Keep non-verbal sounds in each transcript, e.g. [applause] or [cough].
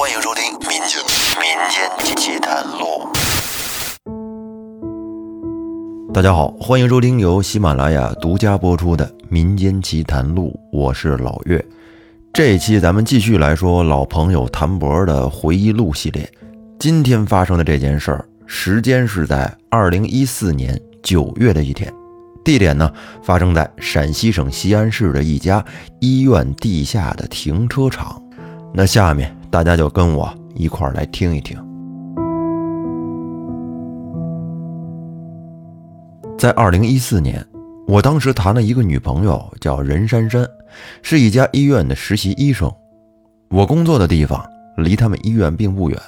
欢迎收听《民间民间奇谈录》。大家好，欢迎收听由喜马拉雅独家播出的《民间奇谈录》，我是老岳。这一期咱们继续来说老朋友谭博的回忆录系列。今天发生的这件事儿，时间是在二零一四年九月的一天，地点呢发生在陕西省西安市的一家医院地下的停车场。那下面大家就跟我一块儿来听一听。在二零一四年，我当时谈了一个女朋友，叫任珊珊，是一家医院的实习医生。我工作的地方离他们医院并不远，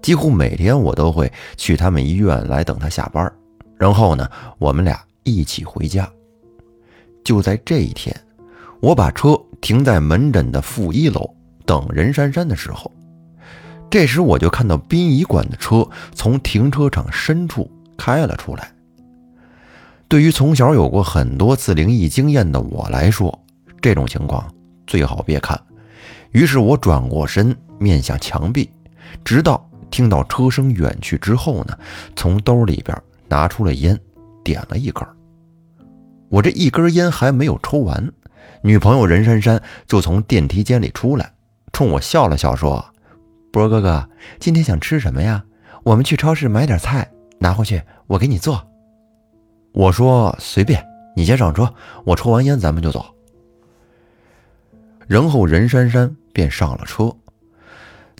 几乎每天我都会去他们医院来等她下班，然后呢，我们俩一起回家。就在这一天，我把车停在门诊的负一楼。等任珊珊的时候，这时我就看到殡仪馆的车从停车场深处开了出来。对于从小有过很多次灵异经验的我来说，这种情况最好别看。于是我转过身面向墙壁，直到听到车声远去之后呢，从兜里边拿出了烟，点了一根。我这一根烟还没有抽完，女朋友任珊珊就从电梯间里出来。冲我笑了笑，说：“波哥哥，今天想吃什么呀？我们去超市买点菜，拿回去我给你做。”我说：“随便，你先上车，我抽完烟咱们就走。”然后任珊珊便上了车。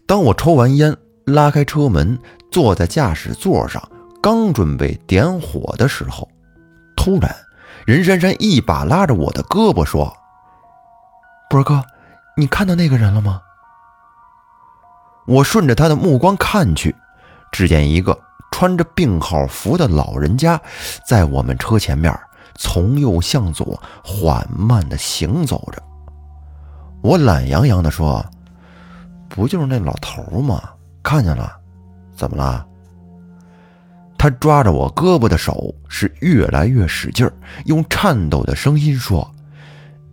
当我抽完烟，拉开车门，坐在驾驶座上，刚准备点火的时候，突然，任珊珊一把拉着我的胳膊说：“波哥，你看到那个人了吗？”我顺着他的目光看去，只见一个穿着病号服的老人家在我们车前面从右向左缓慢地行走着。我懒洋洋地说：“不就是那老头吗？看见了？怎么了？”他抓着我胳膊的手是越来越使劲儿，用颤抖的声音说：“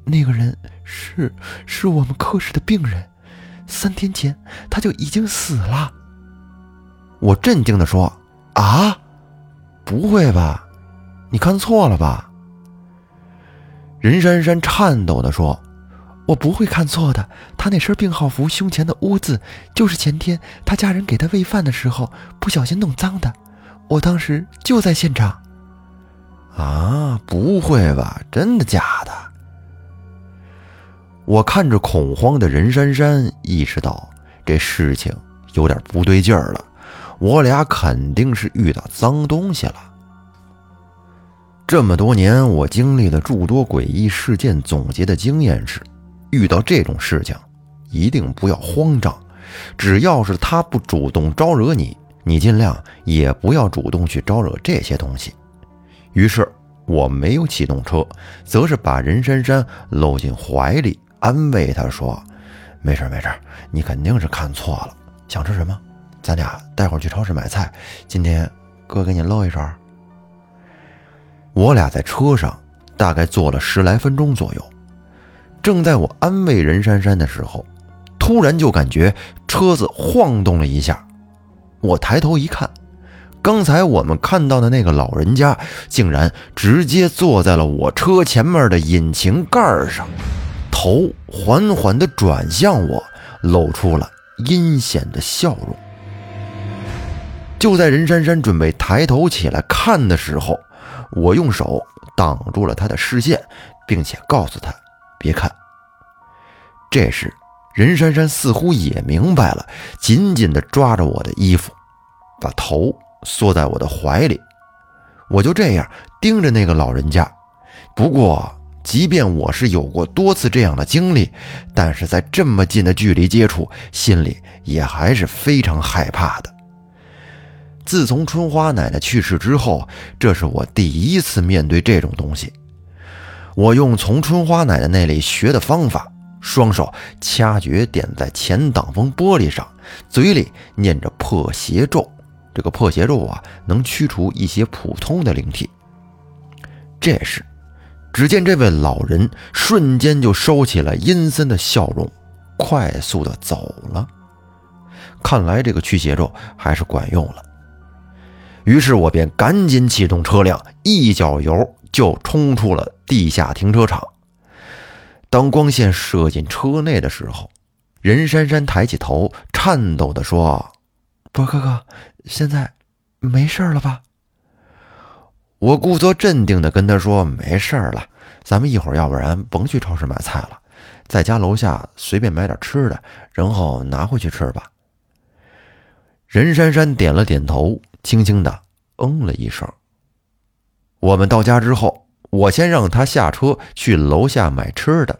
那个人是是我们科室的病人。”三天前他就已经死了。我震惊地说：“啊，不会吧？你看错了吧？”任珊珊颤抖地说：“我不会看错的。他那身病号服胸前的污渍，就是前天他家人给他喂饭的时候不小心弄脏的。我当时就在现场。”啊，不会吧？真的假的？我看着恐慌的任珊珊，意识到这事情有点不对劲儿了。我俩肯定是遇到脏东西了。这么多年，我经历了诸多诡异事件，总结的经验是：遇到这种事情，一定不要慌张。只要是他不主动招惹你，你尽量也不要主动去招惹这些东西。于是，我没有启动车，则是把任珊珊搂进怀里。安慰他说：“没事没事，你肯定是看错了。想吃什么？咱俩待会儿去超市买菜。今天哥给你露一手。”我俩在车上大概坐了十来分钟左右。正在我安慰任珊珊的时候，突然就感觉车子晃动了一下。我抬头一看，刚才我们看到的那个老人家，竟然直接坐在了我车前面的引擎盖上。头缓缓地转向我，露出了阴险的笑容。就在任珊珊准备抬头起来看的时候，我用手挡住了她的视线，并且告诉她别看。这时，任珊珊似乎也明白了，紧紧地抓着我的衣服，把头缩在我的怀里。我就这样盯着那个老人家，不过。即便我是有过多次这样的经历，但是在这么近的距离接触，心里也还是非常害怕的。自从春花奶奶去世之后，这是我第一次面对这种东西。我用从春花奶奶那里学的方法，双手掐诀点在前挡风玻璃上，嘴里念着破邪咒。这个破邪咒啊，能驱除一些普通的灵体。这时。只见这位老人瞬间就收起了阴森的笑容，快速的走了。看来这个驱邪咒还是管用了。于是我便赶紧启动车辆，一脚油就冲出了地下停车场。当光线射进车内的时候，任珊珊抬起头，颤抖地说：“博哥哥，现在没事了吧？”我故作镇定的跟他说：“没事了，咱们一会儿要不然甭去超市买菜了，在家楼下随便买点吃的，然后拿回去吃吧。”任珊珊点了点头，轻轻的嗯了一声。我们到家之后，我先让他下车去楼下买吃的，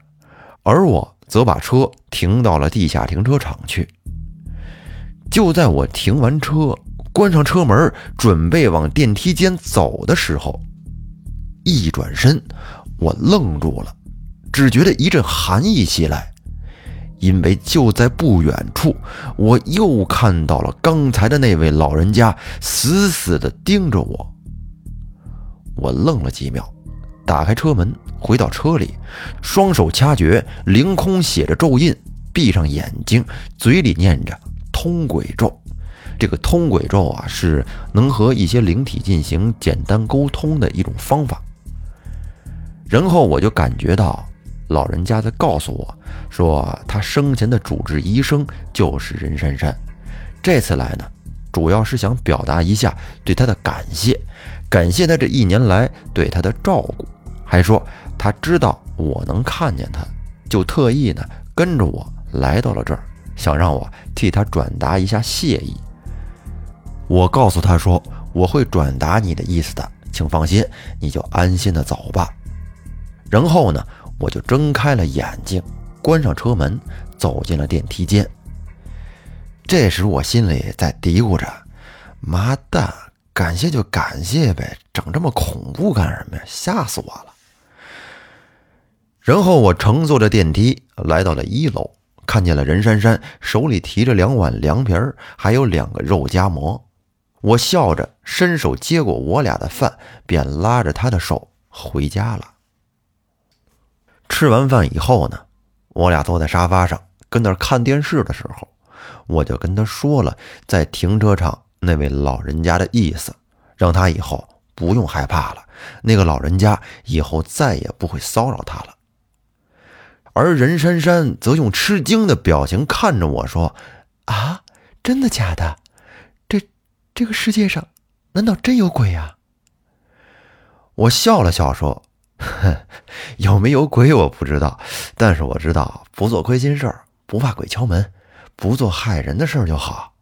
而我则把车停到了地下停车场去。就在我停完车。关上车门，准备往电梯间走的时候，一转身，我愣住了，只觉得一阵寒意袭来，因为就在不远处，我又看到了刚才的那位老人家死死地盯着我。我愣了几秒，打开车门，回到车里，双手掐诀，凌空写着咒印，闭上眼睛，嘴里念着通鬼咒。这个通鬼咒啊，是能和一些灵体进行简单沟通的一种方法。然后我就感觉到老人家在告诉我，说他生前的主治医生就是任珊珊。这次来呢，主要是想表达一下对他的感谢，感谢他这一年来对他的照顾，还说他知道我能看见他，就特意呢跟着我来到了这儿，想让我替他转达一下谢意。我告诉他说：“我会转达你的意思的，请放心，你就安心的走吧。”然后呢，我就睁开了眼睛，关上车门，走进了电梯间。这时我心里在嘀咕着：“妈蛋，感谢就感谢呗，整这么恐怖干什么呀？吓死我了！”然后我乘坐着电梯来到了一楼，看见了任珊珊手里提着两碗凉皮儿，还有两个肉夹馍。我笑着伸手接过我俩的饭，便拉着他的手回家了。吃完饭以后呢，我俩坐在沙发上跟那儿看电视的时候，我就跟他说了在停车场那位老人家的意思，让他以后不用害怕了。那个老人家以后再也不会骚扰他了。而任珊珊则用吃惊的表情看着我说：“啊，真的假的？”这个世界上，难道真有鬼呀？我笑了笑说：“ [laughs] 有没有鬼我不知道，但是我知道不做亏心事儿，不怕鬼敲门，不做害人的事儿就好。”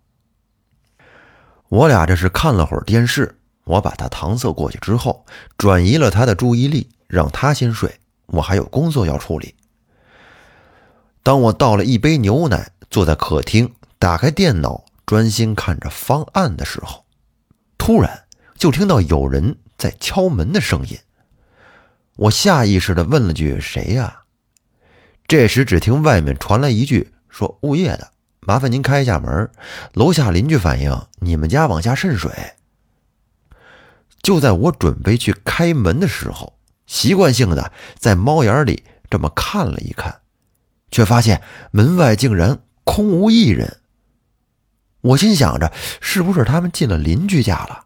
我俩这是看了会儿电视，我把他搪塞过去之后，转移了他的注意力，让他先睡，我还有工作要处理。当我倒了一杯牛奶，坐在客厅，打开电脑。专心看着方案的时候，突然就听到有人在敲门的声音。我下意识的问了句：“谁呀？”这时只听外面传来一句：“说物业的，麻烦您开一下门。楼下邻居反映你们家往下渗水。”就在我准备去开门的时候，习惯性的在猫眼里这么看了一看，却发现门外竟然空无一人。我心想着，是不是他们进了邻居家了？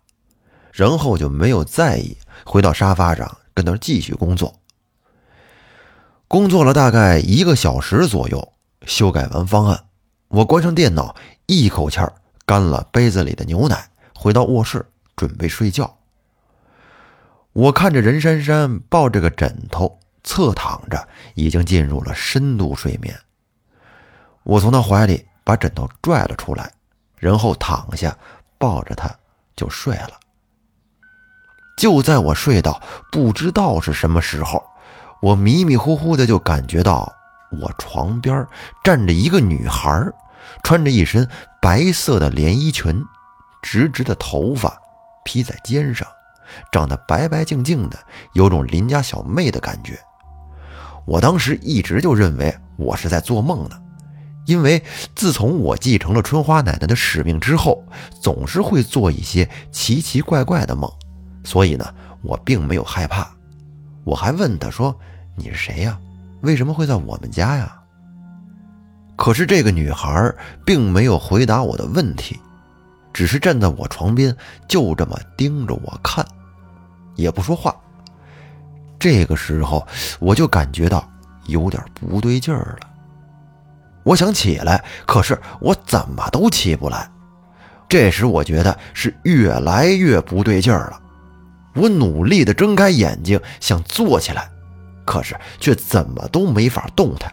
然后就没有在意，回到沙发上跟那继续工作。工作了大概一个小时左右，修改完方案，我关上电脑，一口气儿干了杯子里的牛奶，回到卧室准备睡觉。我看着任珊珊抱着个枕头侧躺着，已经进入了深度睡眠。我从她怀里把枕头拽了出来。然后躺下，抱着他就睡了。就在我睡到不知道是什么时候，我迷迷糊糊的就感觉到我床边站着一个女孩，穿着一身白色的连衣裙，直直的头发披在肩上，长得白白净净的，有种邻家小妹的感觉。我当时一直就认为我是在做梦呢。因为自从我继承了春花奶奶的使命之后，总是会做一些奇奇怪怪的梦，所以呢，我并没有害怕。我还问她说：“你是谁呀？为什么会在我们家呀？”可是这个女孩并没有回答我的问题，只是站在我床边，就这么盯着我看，也不说话。这个时候，我就感觉到有点不对劲儿了。我想起来，可是我怎么都起不来。这时，我觉得是越来越不对劲儿了。我努力的睁开眼睛，想坐起来，可是却怎么都没法动弹。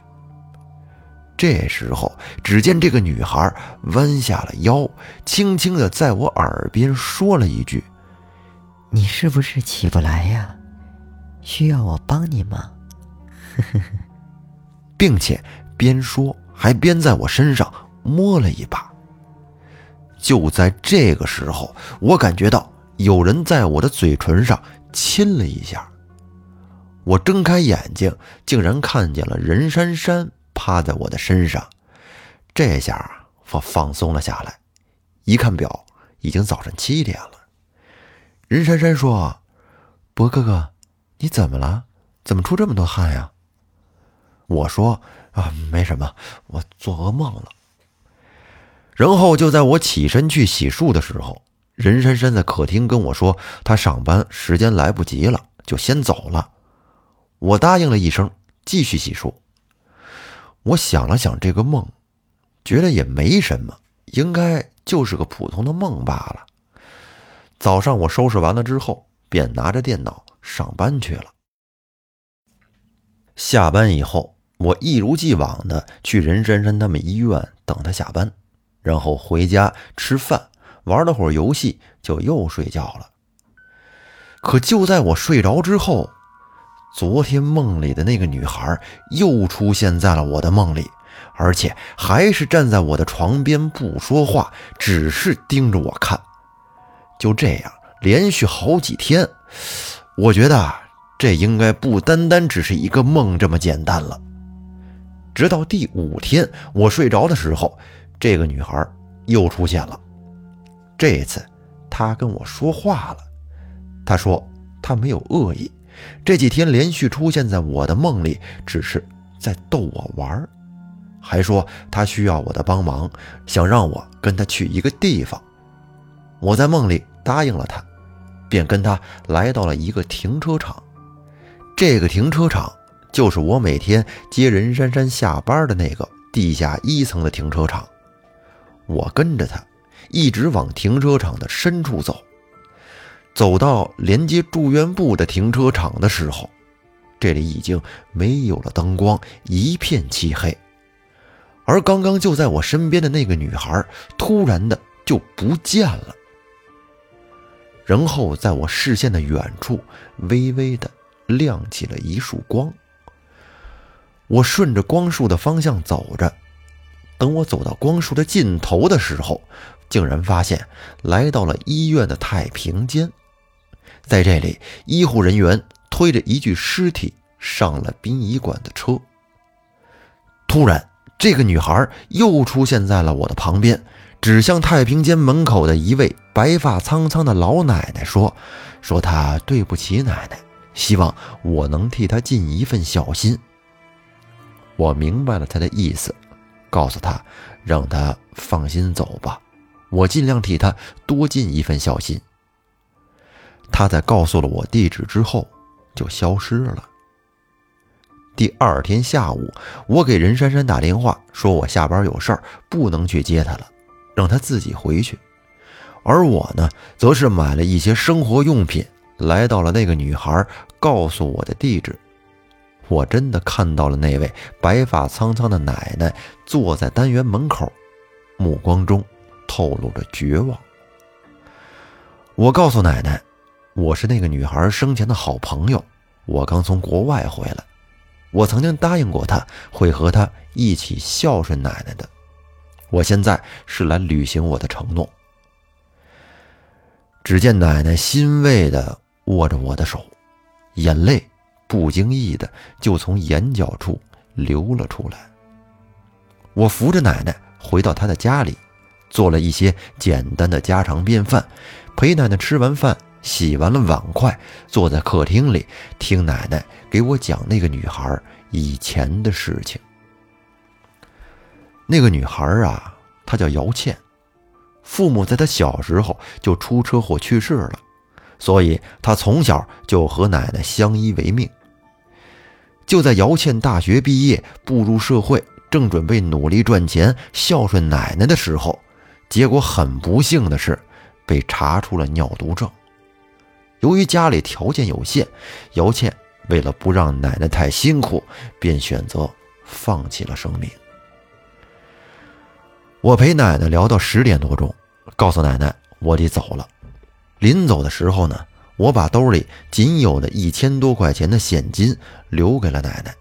这时候，只见这个女孩弯下了腰，轻轻的在我耳边说了一句：“你是不是起不来呀？需要我帮你吗？” [laughs] 并且边说还边在我身上摸了一把。就在这个时候，我感觉到有人在我的嘴唇上亲了一下。我睁开眼睛，竟然看见了任珊珊。趴在我的身上，这下我放松了下来。一看表，已经早晨七点了。任珊珊说：“博哥哥，你怎么了？怎么出这么多汗呀？”我说：“啊，没什么，我做噩梦了。”然后就在我起身去洗漱的时候，任珊珊在客厅跟我说：“她上班时间来不及了，就先走了。”我答应了一声，继续洗漱。我想了想这个梦，觉得也没什么，应该就是个普通的梦罢了。早上我收拾完了之后，便拿着电脑上班去了。下班以后，我一如既往的去任珊珊他们医院等她下班，然后回家吃饭，玩了会儿游戏，就又睡觉了。可就在我睡着之后，昨天梦里的那个女孩又出现在了我的梦里，而且还是站在我的床边不说话，只是盯着我看。就这样连续好几天，我觉得这应该不单单只是一个梦这么简单了。直到第五天我睡着的时候，这个女孩又出现了。这次她跟我说话了，她说她没有恶意。这几天连续出现在我的梦里，只是在逗我玩还说他需要我的帮忙，想让我跟他去一个地方。我在梦里答应了他，便跟他来到了一个停车场。这个停车场就是我每天接任珊珊下班的那个地下一层的停车场。我跟着他，一直往停车场的深处走。走到连接住院部的停车场的时候，这里已经没有了灯光，一片漆黑。而刚刚就在我身边的那个女孩，突然的就不见了。然后在我视线的远处，微微的亮起了一束光。我顺着光束的方向走着，等我走到光束的尽头的时候，竟然发现来到了医院的太平间。在这里，医护人员推着一具尸体上了殡仪馆的车。突然，这个女孩又出现在了我的旁边，指向太平间门口的一位白发苍苍的老奶奶说：“说她对不起奶奶，希望我能替她尽一份小心。”我明白了他的意思，告诉他，让他放心走吧，我尽量替他多尽一份孝心。他在告诉了我地址之后，就消失了。第二天下午，我给任珊珊打电话，说我下班有事儿，不能去接她了，让她自己回去。而我呢，则是买了一些生活用品，来到了那个女孩告诉我的地址。我真的看到了那位白发苍苍的奶奶坐在单元门口，目光中透露着绝望。我告诉奶奶。我是那个女孩生前的好朋友，我刚从国外回来，我曾经答应过她会和她一起孝顺奶奶的，我现在是来履行我的承诺。只见奶奶欣慰地握着我的手，眼泪不经意的就从眼角处流了出来。我扶着奶奶回到她的家里，做了一些简单的家常便饭，陪奶奶吃完饭。洗完了碗筷，坐在客厅里听奶奶给我讲那个女孩以前的事情。那个女孩啊，她叫姚倩，父母在她小时候就出车祸去世了，所以她从小就和奶奶相依为命。就在姚倩大学毕业，步入社会，正准备努力赚钱孝顺奶奶的时候，结果很不幸的是，被查出了尿毒症。由于家里条件有限，姚倩为了不让奶奶太辛苦，便选择放弃了生命。我陪奶奶聊到十点多钟，告诉奶奶我得走了。临走的时候呢，我把兜里仅有的一千多块钱的现金留给了奶奶。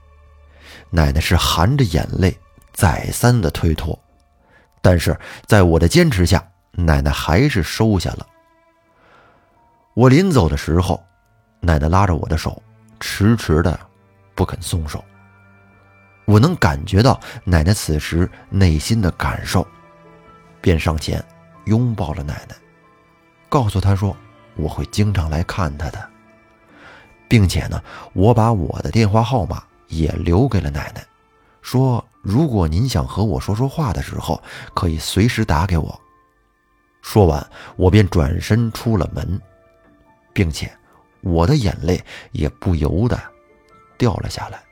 奶奶是含着眼泪，再三的推脱，但是在我的坚持下，奶奶还是收下了。我临走的时候，奶奶拉着我的手，迟迟的不肯松手。我能感觉到奶奶此时内心的感受，便上前拥抱了奶奶，告诉她说我会经常来看她的，并且呢，我把我的电话号码也留给了奶奶，说如果您想和我说说话的时候，可以随时打给我。说完，我便转身出了门，并且我的眼泪也不由得掉了下来。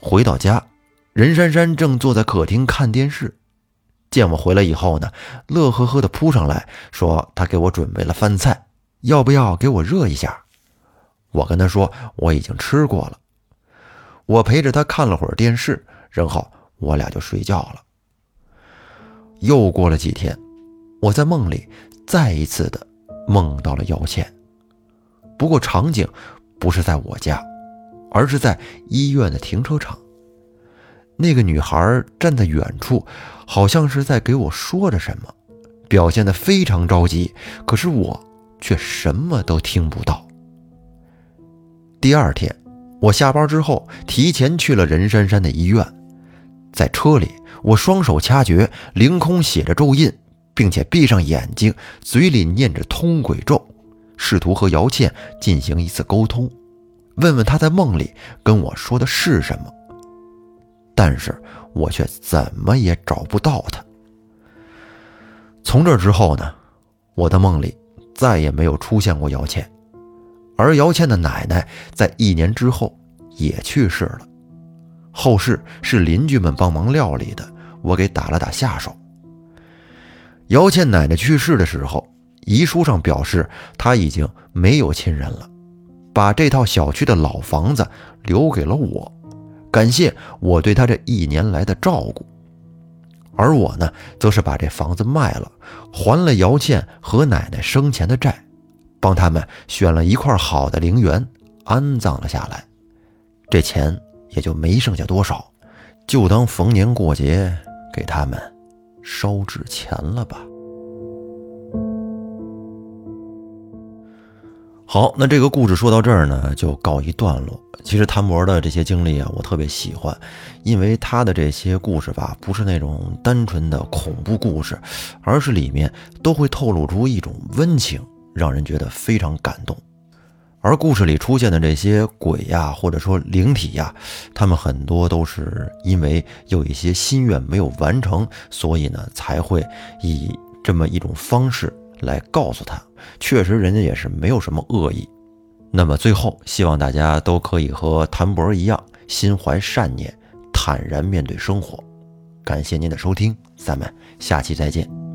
回到家，任珊珊正坐在客厅看电视，见我回来以后呢，乐呵呵的扑上来说：“他给我准备了饭菜，要不要给我热一下？”我跟他说：“我已经吃过了。”我陪着他看了会儿电视，然后我俩就睡觉了。又过了几天，我在梦里再一次的梦到了姚倩，不过场景不是在我家。而是在医院的停车场，那个女孩站在远处，好像是在给我说着什么，表现得非常着急。可是我却什么都听不到。第二天，我下班之后提前去了任珊珊的医院，在车里，我双手掐诀，凌空写着咒印，并且闭上眼睛，嘴里念着通鬼咒，试图和姚倩进行一次沟通。问问她在梦里跟我说的是什么，但是我却怎么也找不到他。从这之后呢，我的梦里再也没有出现过姚倩，而姚倩的奶奶在一年之后也去世了，后事是邻居们帮忙料理的，我给打了打下手。姚倩奶奶去世的时候，遗书上表示她已经没有亲人了。把这套小区的老房子留给了我，感谢我对他这一年来的照顾。而我呢，则是把这房子卖了，还了姚倩和奶奶生前的债，帮他们选了一块好的陵园安葬了下来。这钱也就没剩下多少，就当逢年过节给他们烧纸钱了吧。好，那这个故事说到这儿呢，就告一段落。其实谭博的这些经历啊，我特别喜欢，因为他的这些故事吧，不是那种单纯的恐怖故事，而是里面都会透露出一种温情，让人觉得非常感动。而故事里出现的这些鬼呀，或者说灵体呀，他们很多都是因为有一些心愿没有完成，所以呢，才会以这么一种方式。来告诉他，确实人家也是没有什么恶意。那么最后，希望大家都可以和谭博一样，心怀善念，坦然面对生活。感谢您的收听，咱们下期再见。